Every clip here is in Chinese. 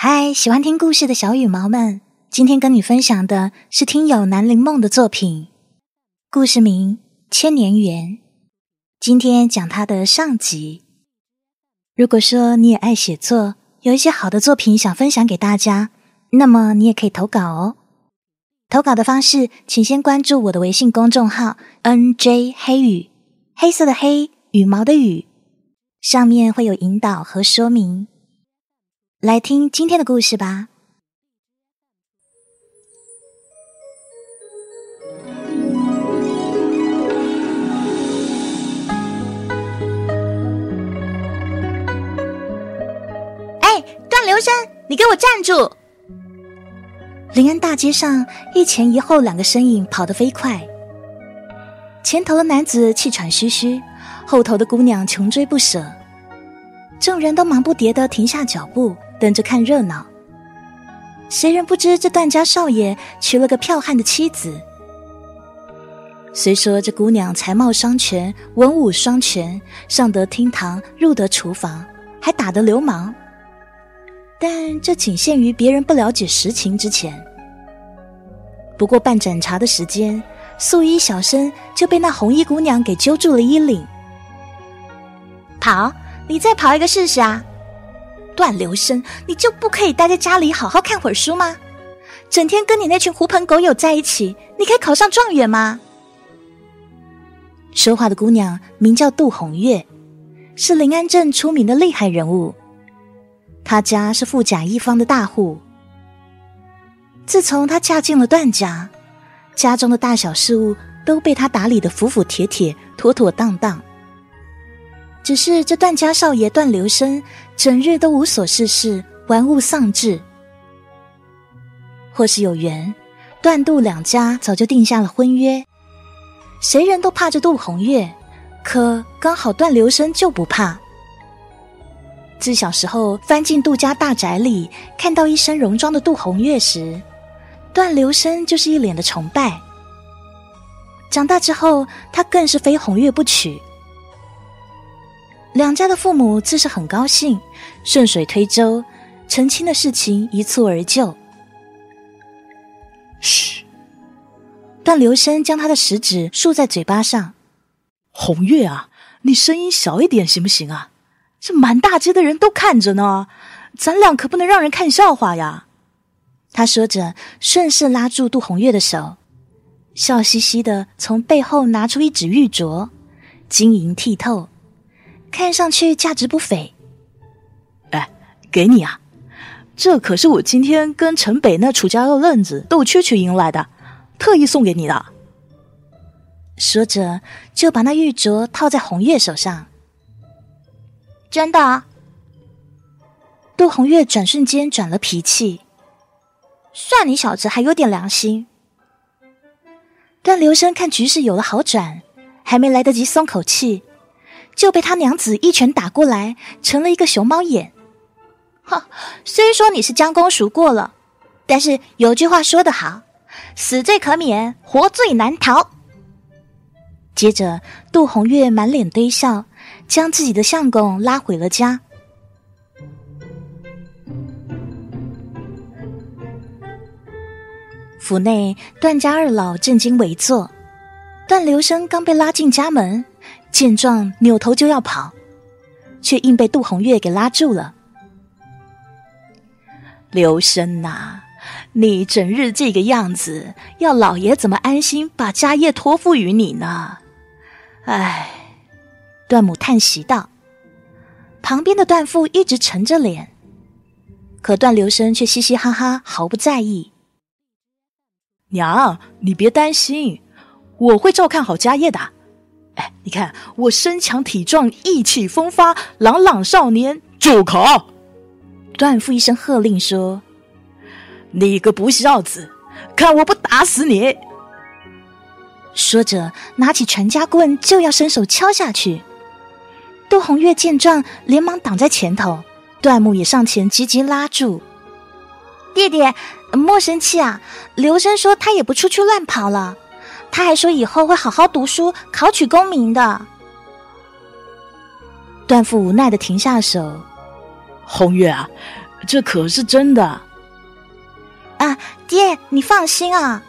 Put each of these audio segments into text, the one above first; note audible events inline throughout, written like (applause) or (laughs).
嗨，喜欢听故事的小羽毛们，今天跟你分享的是听友南陵梦的作品，故事名《千年缘》。今天讲它的上集。如果说你也爱写作，有一些好的作品想分享给大家，那么你也可以投稿哦。投稿的方式，请先关注我的微信公众号 “nj 黑羽”，黑色的黑，羽毛的羽，上面会有引导和说明。来听今天的故事吧。哎，段留声，你给我站住！临安大街上，一前一后两个身影跑得飞快。前头的男子气喘吁吁，后头的姑娘穷追不舍。众人都忙不迭的停下脚步。等着看热闹，谁人不知这段家少爷娶了个剽悍的妻子？虽说这姑娘才貌双全，文武双全，上得厅堂，入得厨房，还打得流氓，但这仅限于别人不了解实情之前。不过半盏茶的时间，素衣小生就被那红衣姑娘给揪住了衣领，跑！你再跑一个试试啊！段留生，你就不可以待在家里好好看会儿书吗？整天跟你那群狐朋狗友在一起，你可以考上状元吗？说话的姑娘名叫杜红月，是临安镇出名的厉害人物。她家是富甲一方的大户。自从她嫁进了段家，家中的大小事务都被她打理的服服帖帖、妥妥当当。只是这段家少爷段留生，整日都无所事事，玩物丧志。或是有缘，段杜两家早就定下了婚约。谁人都怕着杜红月，可刚好段留声就不怕。自小时候翻进杜家大宅里，看到一身戎装的杜红月时，段留声就是一脸的崇拜。长大之后，他更是非红月不娶。两家的父母自是很高兴，顺水推舟，成亲的事情一蹴而就。嘘，段留生将他的食指竖在嘴巴上。红月啊，你声音小一点行不行啊？这满大街的人都看着呢，咱俩可不能让人看笑话呀。他说着，顺势拉住杜红月的手，笑嘻嘻的从背后拿出一指玉镯，晶莹剔透。看上去价值不菲。哎，给你啊，这可是我今天跟城北那楚家二愣子斗蛐蛐赢来的，特意送给你的。说着，就把那玉镯套在红月手上。真的？杜红月转瞬间转了脾气，算你小子还有点良心。段留生看局势有了好转，还没来得及松口气。就被他娘子一拳打过来，成了一个熊猫眼。哼，虽说你是将功赎过了，但是有句话说得好，死罪可免，活罪难逃。接着，杜红月满脸堆笑，将自己的相公拉回了家。府内，段家二老正襟危坐，段留生刚被拉进家门。见状，扭头就要跑，却硬被杜红月给拉住了。刘生呐，你整日这个样子，要老爷怎么安心把家业托付于你呢？唉，段母叹息道。旁边的段父一直沉着脸，可段留生却嘻嘻哈哈，毫不在意。娘，你别担心，我会照看好家业的。哎，你看我身强体壮，意气风发，朗朗少年。住口！段父一声喝令说：“你个不孝子，看我不打死你！”说着，拿起传家棍就要伸手敲下去。杜红月见状，连忙挡在前头，段木也上前急急拉住：“弟弟，莫生气啊！刘生说他也不出去乱跑了。”他还说以后会好好读书，考取功名的。段父无奈的停下手。红月啊，这可是真的。啊，爹，你放心啊！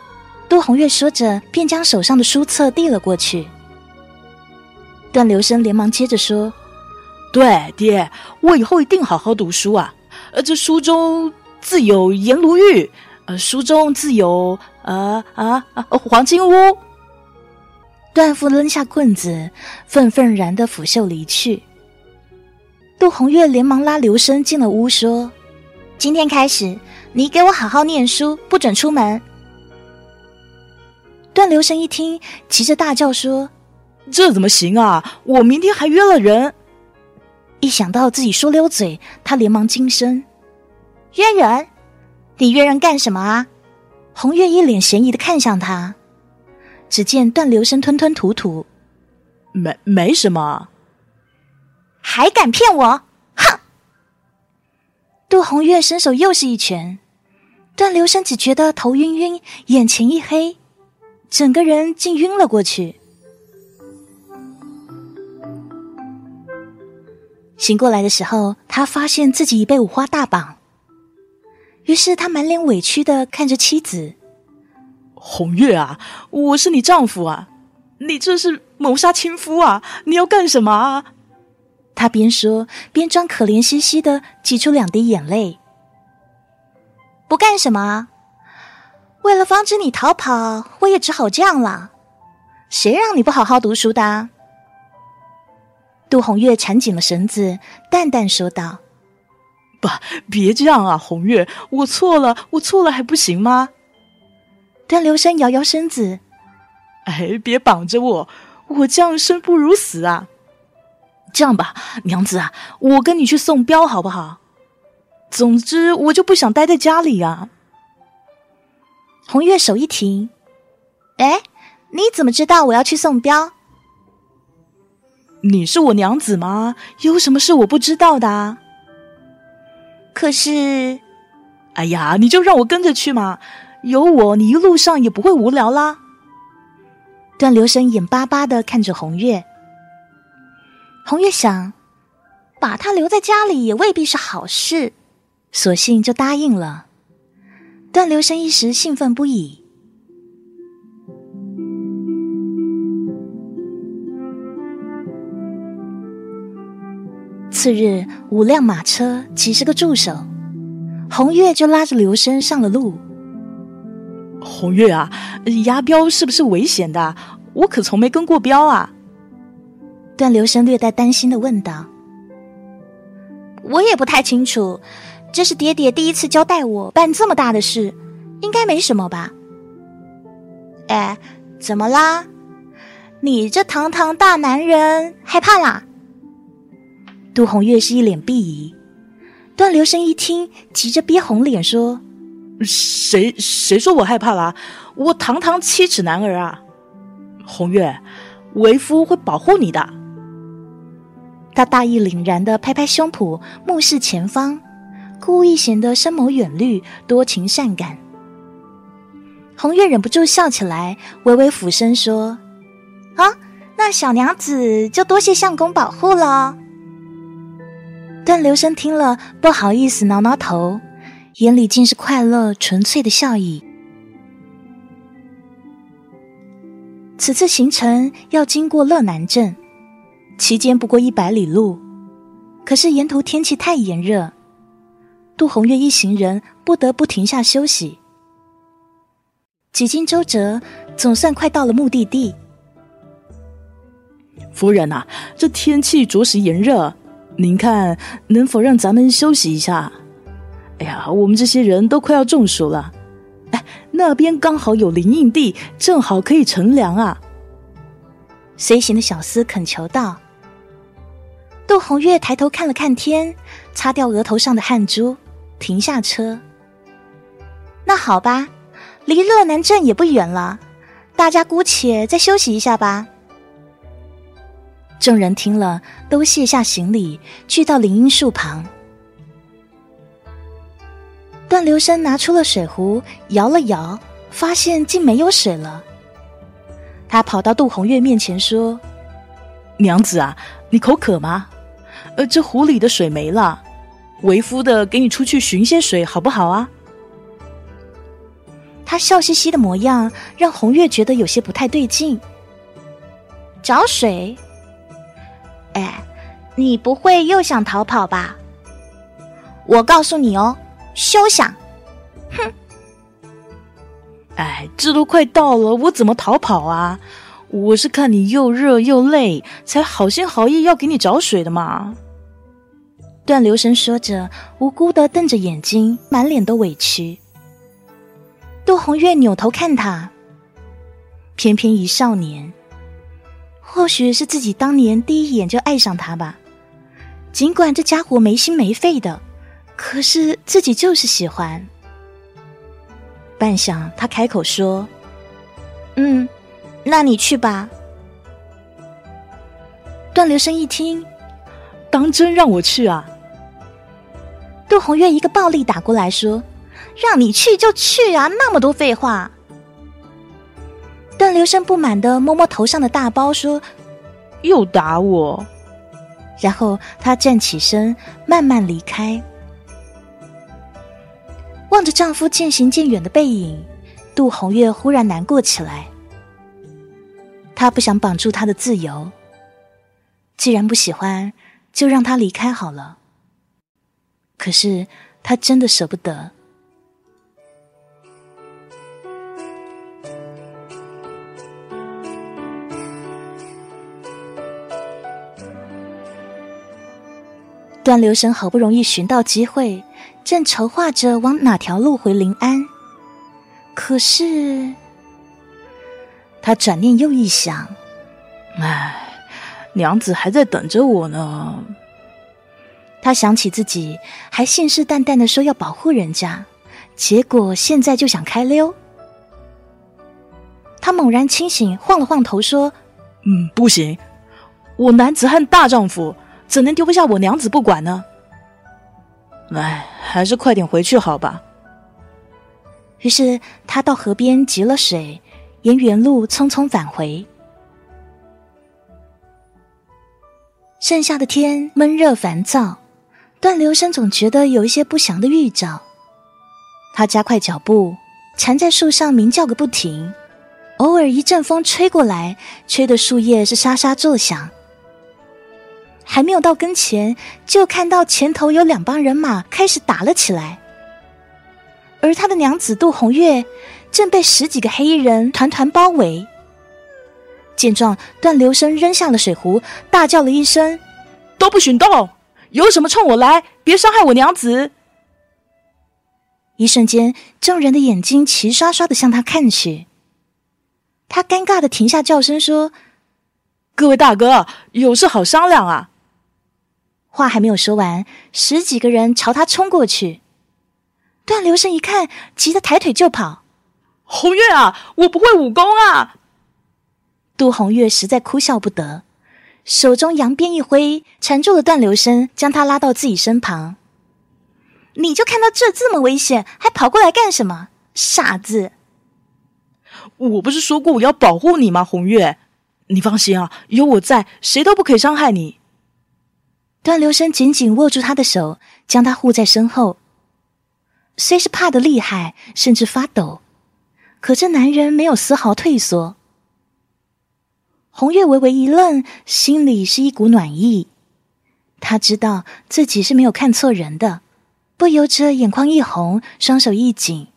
杜红月说着，便将手上的书册递了过去。段留声连忙接着说：“对，爹，我以后一定好好读书啊！呃，这书中自有颜如玉，书中自有呃啊啊黄金屋。”段父扔下棍子，愤愤然的拂袖离去。杜红月连忙拉刘生进了屋，说：“今天开始，你给我好好念书，不准出门。”段留生一听，急着大叫说：“这怎么行啊！我明天还约了人。”一想到自己说溜嘴，他连忙惊声：“约人？你约人干什么啊？”红月一脸嫌疑的看向他。只见段留生吞吞吐吐：“没没什么，还敢骗我！哼！”杜红月伸手又是一拳，段留生只觉得头晕晕，眼前一黑，整个人竟晕了过去。醒过来的时候，他发现自己已被五花大绑，于是他满脸委屈的看着妻子。红月啊，我是你丈夫啊，你这是谋杀亲夫啊！你要干什么啊？他边说边装可怜兮兮的挤出两滴眼泪。不干什么？为了防止你逃跑，我也只好这样了。谁让你不好好读书的？杜红月缠紧了绳子，淡淡说道：“ (laughs) 爸，别这样啊，红月，我错了，我错了还不行吗？”段留声摇摇身子，哎，别绑着我，我这样生不如死啊！这样吧，娘子啊，我跟你去送镖好不好？总之，我就不想待在家里啊。红月手一停，哎，你怎么知道我要去送镖？你是我娘子吗？有什么事我不知道的？可是，哎呀，你就让我跟着去嘛。有我，你一路上也不会无聊啦。段留声眼巴巴的看着红月，红月想，把他留在家里也未必是好事，索性就答应了。段留神一时兴奋不已。次日，五辆马车，几十个助手，红月就拉着刘生上了路。红月啊，押镖是不是危险的？我可从没跟过镖啊。段留声略带担心的问道：“我也不太清楚，这是爹爹第一次交代我办这么大的事，应该没什么吧？”哎，怎么啦？你这堂堂大男人害怕啦？杜红月是一脸鄙夷，段留声一听，急着憋红脸说。谁谁说我害怕啦？我堂堂七尺男儿啊！红月，为夫会保护你的。他大义凛然的拍拍胸脯，目视前方，故意显得深谋远虑、多情善感。红月忍不住笑起来，微微俯身说：“啊，那小娘子就多谢相公保护了。”段留声听了，不好意思，挠挠头。眼里尽是快乐、纯粹的笑意。此次行程要经过乐南镇，期间不过一百里路，可是沿途天气太炎热，杜红月一行人不得不停下休息。几经周折，总算快到了目的地。夫人呐，这天气着实炎热，您看能否让咱们休息一下？哎呀，我们这些人都快要中暑了。哎，那边刚好有林荫地，正好可以乘凉啊。随行的小厮恳求道。杜红月抬头看了看天，擦掉额头上的汗珠，停下车。那好吧，离乐南镇也不远了，大家姑且再休息一下吧。众人听了，都卸下行李，去到林荫树旁。段留声拿出了水壶，摇了摇，发现竟没有水了。他跑到杜红月面前说：“娘子啊，你口渴吗？呃，这壶里的水没了。为夫的给你出去寻些水，好不好啊？他笑嘻嘻的模样让红月觉得有些不太对劲。找水？哎，你不会又想逃跑吧？我告诉你哦，休想！哼！哎，这都快到了，我怎么逃跑啊？我是看你又热又累，才好心好意要给你找水的嘛。段留神说着，无辜的瞪着眼睛，满脸的委屈。杜红月扭头看他，翩翩一少年，或许是自己当年第一眼就爱上他吧。尽管这家伙没心没肺的，可是自己就是喜欢。半晌，他开口说：“嗯，那你去吧。”段留声一听，当真让我去啊？杜红月一个暴力打过来说。让你去就去啊！那么多废话。段留声不满的摸摸头上的大包，说：“又打我。”然后她站起身，慢慢离开。望着丈夫渐行渐远的背影，杜红月忽然难过起来。她不想绑住他的自由。既然不喜欢，就让他离开好了。可是她真的舍不得。段留神好不容易寻到机会，正筹划着往哪条路回临安。可是，他转念又一想，唉，娘子还在等着我呢。他想起自己还信誓旦旦的说要保护人家，结果现在就想开溜。他猛然清醒，晃了晃头说：“嗯，不行，我男子汉大丈夫。”怎能丢不下我娘子不管呢？哎，还是快点回去好吧。于是他到河边汲了水，沿原路匆匆返回。盛夏的天闷热烦躁，段留声总觉得有一些不祥的预兆。他加快脚步，缠在树上鸣叫个不停。偶尔一阵风吹过来，吹的树叶是沙沙作响。还没有到跟前，就看到前头有两帮人马开始打了起来，而他的娘子杜红月正被十几个黑衣人团团包围。见状，段留声扔下了水壶，大叫了一声：“都不许动！有什么冲我来，别伤害我娘子！”一瞬间，众人的眼睛齐刷刷的向他看去。他尴尬的停下叫声说：“各位大哥，有事好商量啊！”话还没有说完，十几个人朝他冲过去。段留声一看，急得抬腿就跑。红月啊，我不会武功啊！杜红月实在哭笑不得，手中扬鞭一挥，缠住了段留声，将他拉到自己身旁。你就看到这这么危险，还跑过来干什么？傻子！我不是说过我要保护你吗？红月，你放心啊，有我在，谁都不可以伤害你。段留声紧紧握住他的手，将他护在身后。虽是怕的厉害，甚至发抖，可这男人没有丝毫退缩。红月微微一愣，心里是一股暖意。他知道自己是没有看错人的，不由着眼眶一红，双手一紧。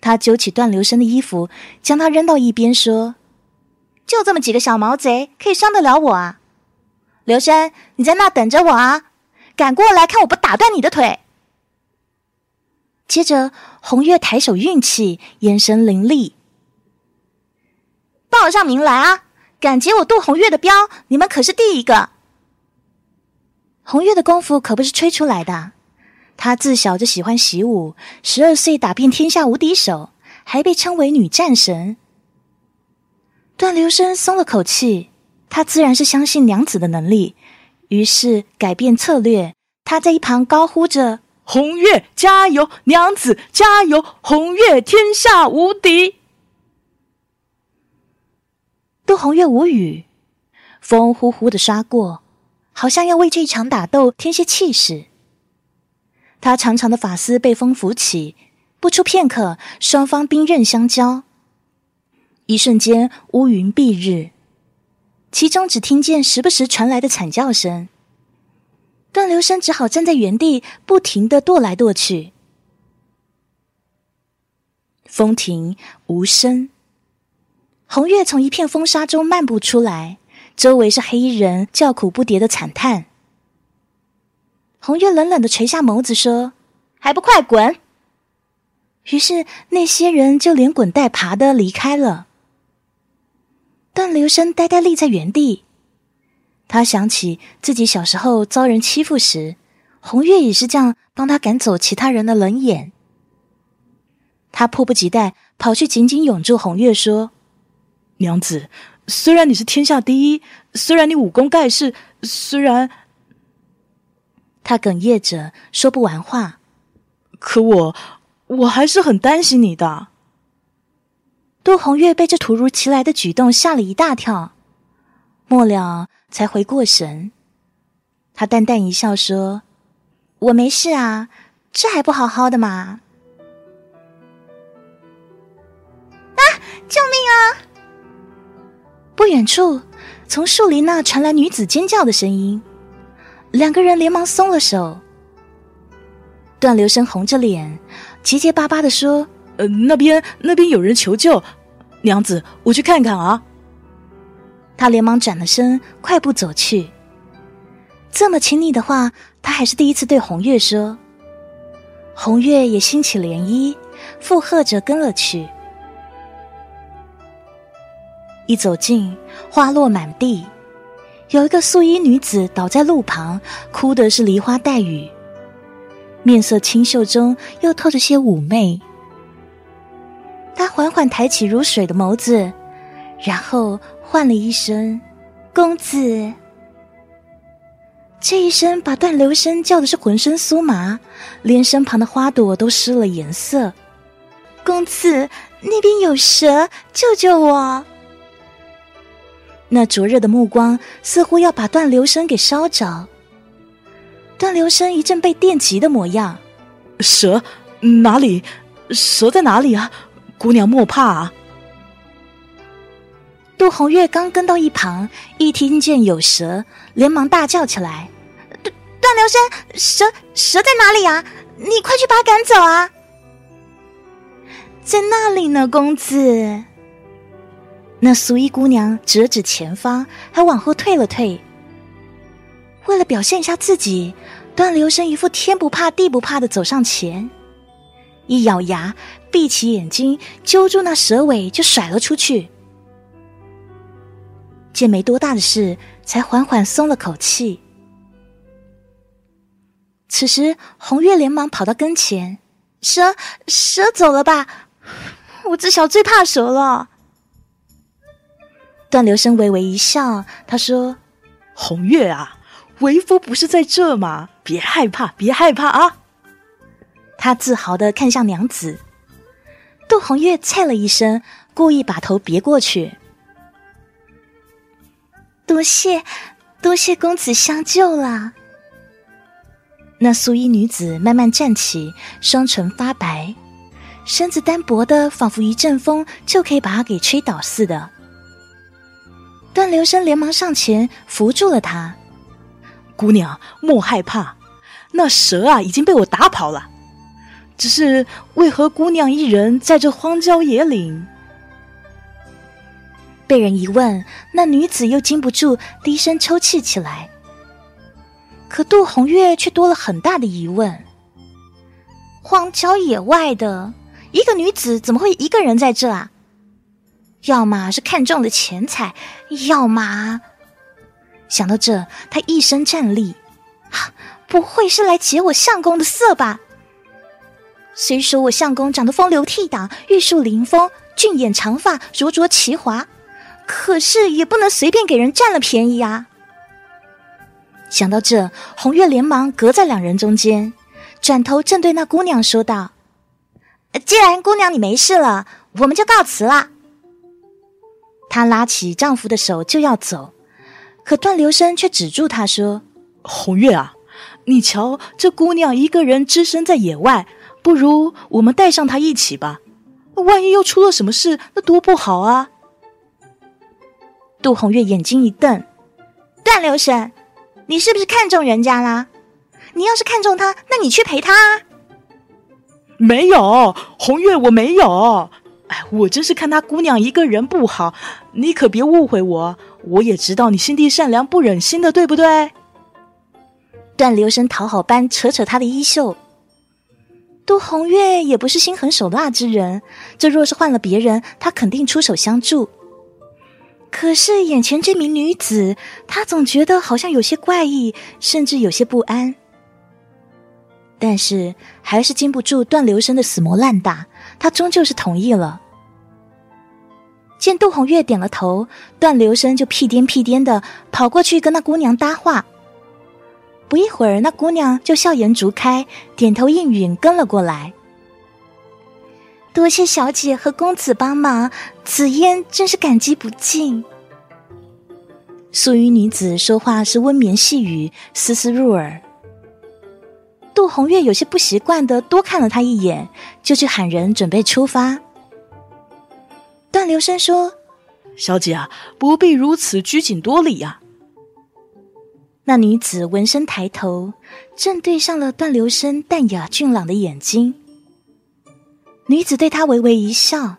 他揪起段留声的衣服，将他扔到一边，说：“就这么几个小毛贼，可以伤得了我啊？”刘生，你在那等着我啊！赶过来看我不打断你的腿。接着，红月抬手运气，眼神凌厉，报上名来啊！敢劫我杜红月的镖，你们可是第一个。红月的功夫可不是吹出来的，她自小就喜欢习武，十二岁打遍天下无敌手，还被称为女战神。段留声松了口气。他自然是相信娘子的能力，于是改变策略。他在一旁高呼着：“红月加油，娘子加油，红月天下无敌。”杜红月无语，风呼呼的刷过，好像要为这一场打斗添些气势。他长长的发丝被风拂起，不出片刻，双方兵刃相交。一瞬间，乌云蔽日，其中只听见时不时传来的惨叫声。段流生只好站在原地，不停的跺来跺去。风停，无声。红月从一片风沙中漫步出来，周围是黑衣人叫苦不迭的惨叹。红月冷冷的垂下眸子说：“还不快滚！”于是那些人就连滚带爬的离开了。段流生呆呆立在原地，他想起自己小时候遭人欺负时，红月也是这样帮他赶走其他人的冷眼。他迫不及待跑去紧紧拥住红月，说：“娘子，虽然你是天下第一，虽然你武功盖世，虽然……”他哽咽着说不完话，可我我还是很担心你的。杜红月被这突如其来的举动吓了一大跳，末了才回过神。他淡淡一笑说：“我没事啊，这还不好好的吗？”啊救命啊！不远处，从树林那传来女子尖叫的声音，两个人连忙松了手。段流生红着脸，结结巴巴的说：“呃，那边那边有人求救，娘子，我去看看啊。”他连忙转了身，快步走去。这么亲昵的话，他还是第一次对红月说。红月也心起涟漪，附和着跟了去。一走近，花落满地，有一个素衣女子倒在路旁，哭的是梨花带雨，面色清秀中又透着些妩媚。他缓缓抬起如水的眸子，然后唤了一声“公子”，这一声把段流声叫的是浑身酥麻，连身旁的花朵都失了颜色。“公子，那边有蛇，救救我！”那灼热的目光似乎要把段流声给烧着。段流声一阵被电击的模样。蛇哪里？蛇在哪里啊？姑娘莫怕啊！杜红月刚跟到一旁，一听见有蛇，连忙大叫起来：“段段流生，蛇蛇在哪里啊？你快去把它赶走啊！”在那里呢，公子。那素衣姑娘指了指前方，还往后退了退。为了表现一下自己，段流生一副天不怕地不怕的走上前，一咬牙，闭起眼睛，揪住那蛇尾就甩了出去。见没多大的事，才缓缓松了口气。此时，红月连忙跑到跟前：“蛇，蛇走了吧？(laughs) 我自小最怕蛇了。”段流声微微一笑，他说：“红月啊，为夫不是在这吗？别害怕，别害怕啊！”他自豪的看向娘子，杜红月菜了一声，故意把头别过去。多谢，多谢公子相救了。那素衣女子慢慢站起，双唇发白，身子单薄的，仿佛一阵风就可以把她给吹倒似的。段流声连忙上前扶住了她，姑娘莫害怕，那蛇啊已经被我打跑了。只是为何姑娘一人在这荒郊野岭？被人一问，那女子又禁不住低声抽泣起来。可杜红月却多了很大的疑问：荒郊野外的一个女子，怎么会一个人在这啊？要么是看中了钱财，要么想到这，她一身战栗，不会是来劫我相公的色吧？虽说我相公长得风流倜傥、玉树临风、俊眼长发、灼灼其华，可是也不能随便给人占了便宜啊！想到这，红月连忙隔在两人中间，转头正对那姑娘说道：“既然姑娘你没事了，我们就告辞了。”她拉起丈夫的手就要走，可段流声却止住她说：“红月啊，你瞧，这姑娘一个人只身在野外，不如我们带上他一起吧。万一又出了什么事，那多不好啊！杜红月眼睛一瞪：“段留神，你是不是看中人家啦？你要是看中他，那你去陪他啊。”没有，红月，我没有。哎，我真是看他姑娘一个人不好，你可别误会我。我也知道你心地善良，不忍心的，对不对？段留神讨好般扯扯他的衣袖。杜红月也不是心狠手辣之人，这若是换了别人，他肯定出手相助。可是眼前这名女子，他总觉得好像有些怪异，甚至有些不安。但是还是经不住段留声的死磨烂打，他终究是同意了。见杜红月点了头，段留声就屁颠屁颠的跑过去跟那姑娘搭话。不一会儿，那姑娘就笑颜逐开，点头应允，跟了过来。多谢小姐和公子帮忙，紫嫣真是感激不尽。素衣女子说话是温绵细语，丝丝入耳。杜红月有些不习惯的多看了他一眼，就去喊人准备出发。段留声说：“小姐啊，不必如此拘谨多礼呀。”那女子闻声抬头，正对上了段留声淡雅俊朗的眼睛。女子对他微微一笑，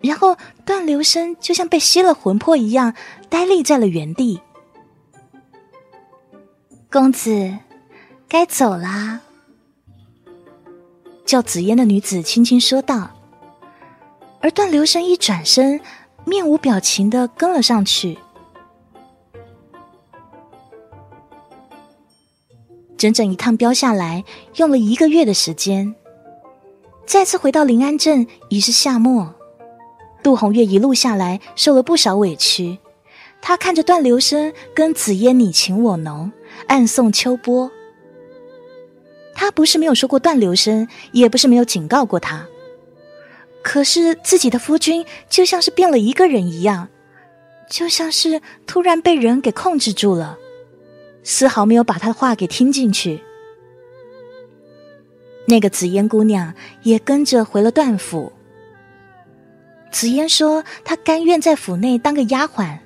然后段留声就像被吸了魂魄一样，呆立在了原地。公子，该走啦。叫紫烟的女子轻轻说道，而段留声一转身，面无表情的跟了上去。整整一趟飙下来，用了一个月的时间。再次回到临安镇，已是夏末。杜红月一路下来，受了不少委屈。他看着段留声跟紫嫣你情我浓，暗送秋波。他不是没有说过段留声，也不是没有警告过他。可是自己的夫君就像是变了一个人一样，就像是突然被人给控制住了。丝毫没有把他的话给听进去。那个紫嫣姑娘也跟着回了段府。紫嫣说：“她甘愿在府内当个丫鬟，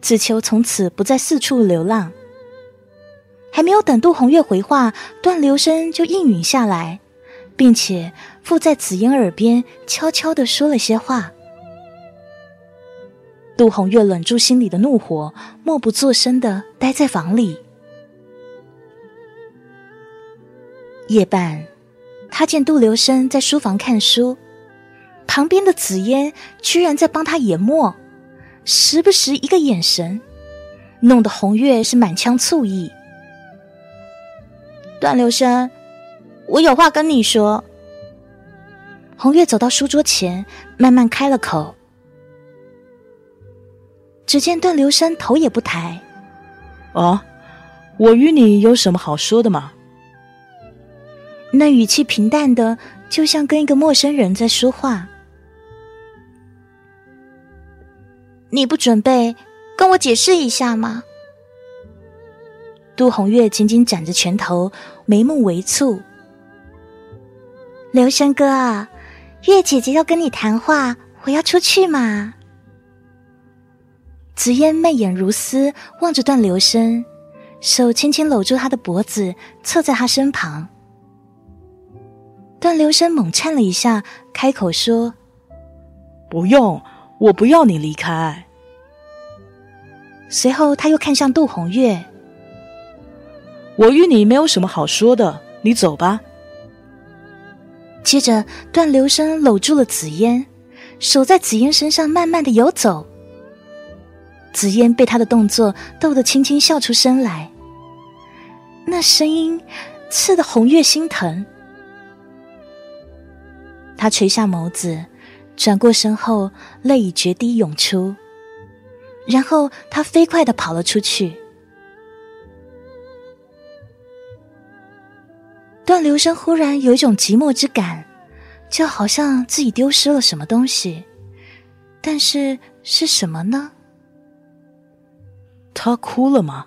只求从此不再四处流浪。”还没有等杜红月回话，段留声就应允下来，并且附在紫嫣耳边悄悄的说了些话。杜红月忍住心里的怒火，默不作声的待在房里。夜半，他见杜留声在书房看书，旁边的紫嫣居然在帮他研墨，时不时一个眼神，弄得红月是满腔醋意。段留声，我有话跟你说。红月走到书桌前，慢慢开了口。只见段留声头也不抬：“哦，我与你有什么好说的吗？”那语气平淡的，就像跟一个陌生人在说话。你不准备跟我解释一下吗？杜红月紧紧攥着拳头，眉目微蹙。刘生哥，月姐姐要跟你谈话，我要出去嘛。紫嫣媚眼如丝，望着段留声，手轻轻搂住他的脖子，侧在他身旁。段留声猛颤了一下，开口说：“不用，我不要你离开。”随后他又看向杜红月：“我与你没有什么好说的，你走吧。”接着，段留声搂住了紫嫣，手在紫嫣身上慢慢的游走。紫嫣被他的动作逗得轻轻笑出声来，那声音刺得红月心疼。他垂下眸子，转过身后，泪已决堤涌出。然后他飞快的跑了出去。段留声忽然有一种寂寞之感，就好像自己丢失了什么东西，但是是什么呢？他哭了吗？